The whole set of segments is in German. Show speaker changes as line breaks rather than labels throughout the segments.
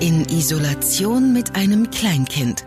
In Isolation mit einem Kleinkind.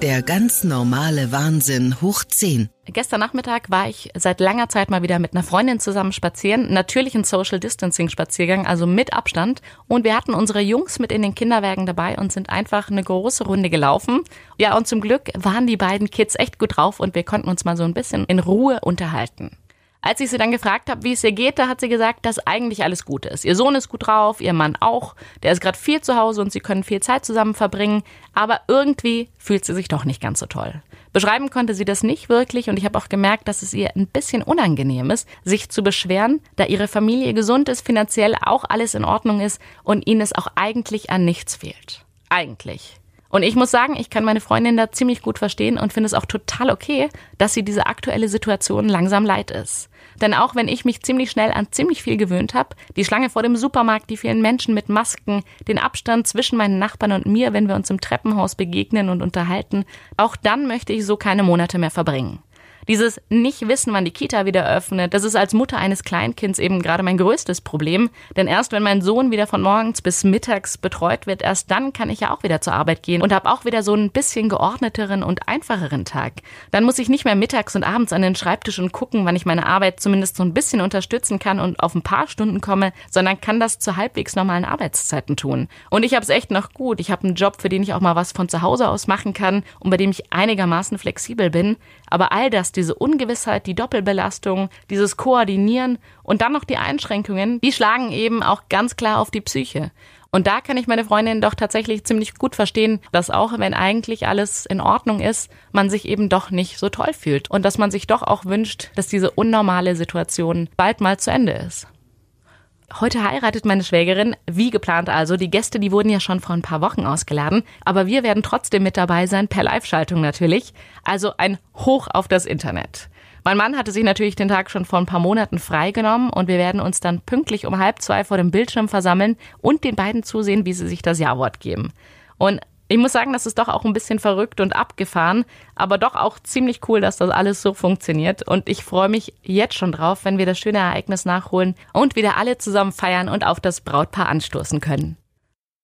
Der ganz normale Wahnsinn hoch 10.
Gestern Nachmittag war ich seit langer Zeit mal wieder mit einer Freundin zusammen spazieren. Natürlich ein Social Distancing Spaziergang, also mit Abstand. Und wir hatten unsere Jungs mit in den Kinderwagen dabei und sind einfach eine große Runde gelaufen. Ja, und zum Glück waren die beiden Kids echt gut drauf und wir konnten uns mal so ein bisschen in Ruhe unterhalten. Als ich sie dann gefragt habe, wie es ihr geht, da hat sie gesagt, dass eigentlich alles gut ist. Ihr Sohn ist gut drauf, ihr Mann auch. Der ist gerade viel zu Hause und sie können viel Zeit zusammen verbringen. Aber irgendwie fühlt sie sich doch nicht ganz so toll. Beschreiben konnte sie das nicht wirklich und ich habe auch gemerkt, dass es ihr ein bisschen unangenehm ist, sich zu beschweren, da ihre Familie gesund ist, finanziell auch alles in Ordnung ist und ihnen es auch eigentlich an nichts fehlt. Eigentlich. Und ich muss sagen, ich kann meine Freundin da ziemlich gut verstehen und finde es auch total okay, dass sie diese aktuelle Situation langsam leid ist. Denn auch wenn ich mich ziemlich schnell an ziemlich viel gewöhnt habe, die Schlange vor dem Supermarkt, die vielen Menschen mit Masken, den Abstand zwischen meinen Nachbarn und mir, wenn wir uns im Treppenhaus begegnen und unterhalten, auch dann möchte ich so keine Monate mehr verbringen. Dieses Nicht-Wissen, wann die Kita wieder öffnet, das ist als Mutter eines Kleinkinds eben gerade mein größtes Problem. Denn erst wenn mein Sohn wieder von morgens bis mittags betreut wird, erst dann kann ich ja auch wieder zur Arbeit gehen und habe auch wieder so ein bisschen geordneteren und einfacheren Tag. Dann muss ich nicht mehr mittags und abends an den Schreibtisch und gucken, wann ich meine Arbeit zumindest so ein bisschen unterstützen kann und auf ein paar Stunden komme, sondern kann das zu halbwegs normalen Arbeitszeiten tun. Und ich habe es echt noch gut. Ich habe einen Job, für den ich auch mal was von zu Hause aus machen kann und bei dem ich einigermaßen flexibel bin. Aber all das, diese Ungewissheit, die Doppelbelastung, dieses Koordinieren und dann noch die Einschränkungen, die schlagen eben auch ganz klar auf die Psyche. Und da kann ich meine Freundin doch tatsächlich ziemlich gut verstehen, dass auch wenn eigentlich alles in Ordnung ist, man sich eben doch nicht so toll fühlt und dass man sich doch auch wünscht, dass diese unnormale Situation bald mal zu Ende ist. Heute heiratet meine Schwägerin, wie geplant also. Die Gäste, die wurden ja schon vor ein paar Wochen ausgeladen, aber wir werden trotzdem mit dabei sein, per Live-Schaltung natürlich. Also ein Hoch auf das Internet. Mein Mann hatte sich natürlich den Tag schon vor ein paar Monaten freigenommen und wir werden uns dann pünktlich um halb zwei vor dem Bildschirm versammeln und den beiden zusehen, wie sie sich das Ja-Wort geben. Und ich muss sagen, das ist doch auch ein bisschen verrückt und abgefahren, aber doch auch ziemlich cool, dass das alles so funktioniert. Und ich freue mich jetzt schon drauf, wenn wir das schöne Ereignis nachholen und wieder alle zusammen feiern und auf das Brautpaar anstoßen können.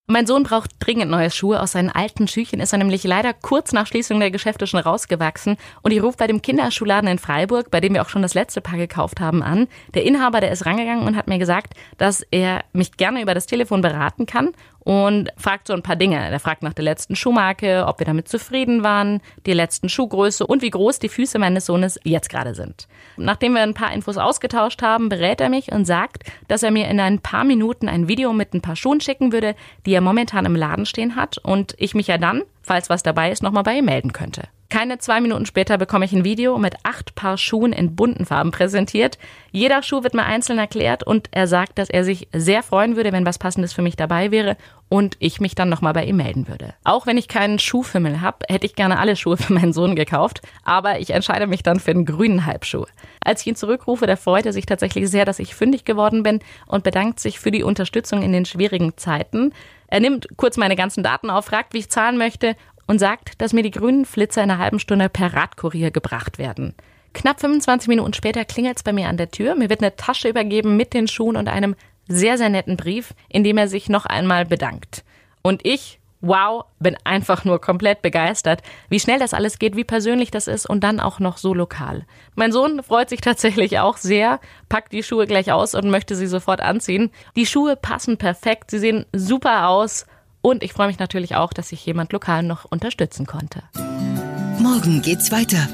Mein Sohn braucht dringend neue Schuhe. Aus seinen alten Schüchen ist er nämlich leider kurz nach Schließung der Geschäfte schon rausgewachsen. Und ich rufe bei dem Kinderschuhladen in Freiburg, bei dem wir auch schon das letzte Paar gekauft haben, an. Der Inhaber, der ist rangegangen und hat mir gesagt, dass er mich gerne über das Telefon beraten kann und fragt so ein paar Dinge. Er fragt nach der letzten Schuhmarke, ob wir damit zufrieden waren, die letzten Schuhgröße und wie groß die Füße meines Sohnes jetzt gerade sind. Nachdem wir ein paar Infos ausgetauscht haben, berät er mich und sagt, dass er mir in ein paar Minuten ein Video mit ein paar Schuhen schicken würde, die er momentan im Laden stehen hat und ich mich ja dann, falls was dabei ist, nochmal bei ihm melden könnte. Keine zwei Minuten später bekomme ich ein Video mit acht Paar Schuhen in bunten Farben präsentiert. Jeder Schuh wird mir einzeln erklärt und er sagt, dass er sich sehr freuen würde, wenn was Passendes für mich dabei wäre und ich mich dann nochmal bei ihm melden würde. Auch wenn ich keinen Schuhfimmel habe, hätte ich gerne alle Schuhe für meinen Sohn gekauft, aber ich entscheide mich dann für einen grünen Halbschuh. Als ich ihn zurückrufe, da freut er sich tatsächlich sehr, dass ich fündig geworden bin und bedankt sich für die Unterstützung in den schwierigen Zeiten. Er nimmt kurz meine ganzen Daten auf, fragt, wie ich zahlen möchte und sagt, dass mir die grünen Flitzer in einer halben Stunde per Radkurier gebracht werden. Knapp 25 Minuten später klingelt es bei mir an der Tür. Mir wird eine Tasche übergeben mit den Schuhen und einem sehr, sehr netten Brief, in dem er sich noch einmal bedankt. Und ich, wow, bin einfach nur komplett begeistert, wie schnell das alles geht, wie persönlich das ist und dann auch noch so lokal. Mein Sohn freut sich tatsächlich auch sehr, packt die Schuhe gleich aus und möchte sie sofort anziehen. Die Schuhe passen perfekt, sie sehen super aus und ich freue mich natürlich auch, dass ich jemand lokal noch unterstützen konnte.
Morgen geht's weiter.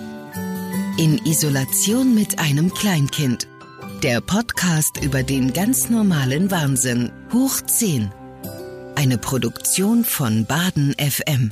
In Isolation mit einem Kleinkind. Der Podcast über den ganz normalen Wahnsinn. Hoch 10. Eine Produktion von Baden FM.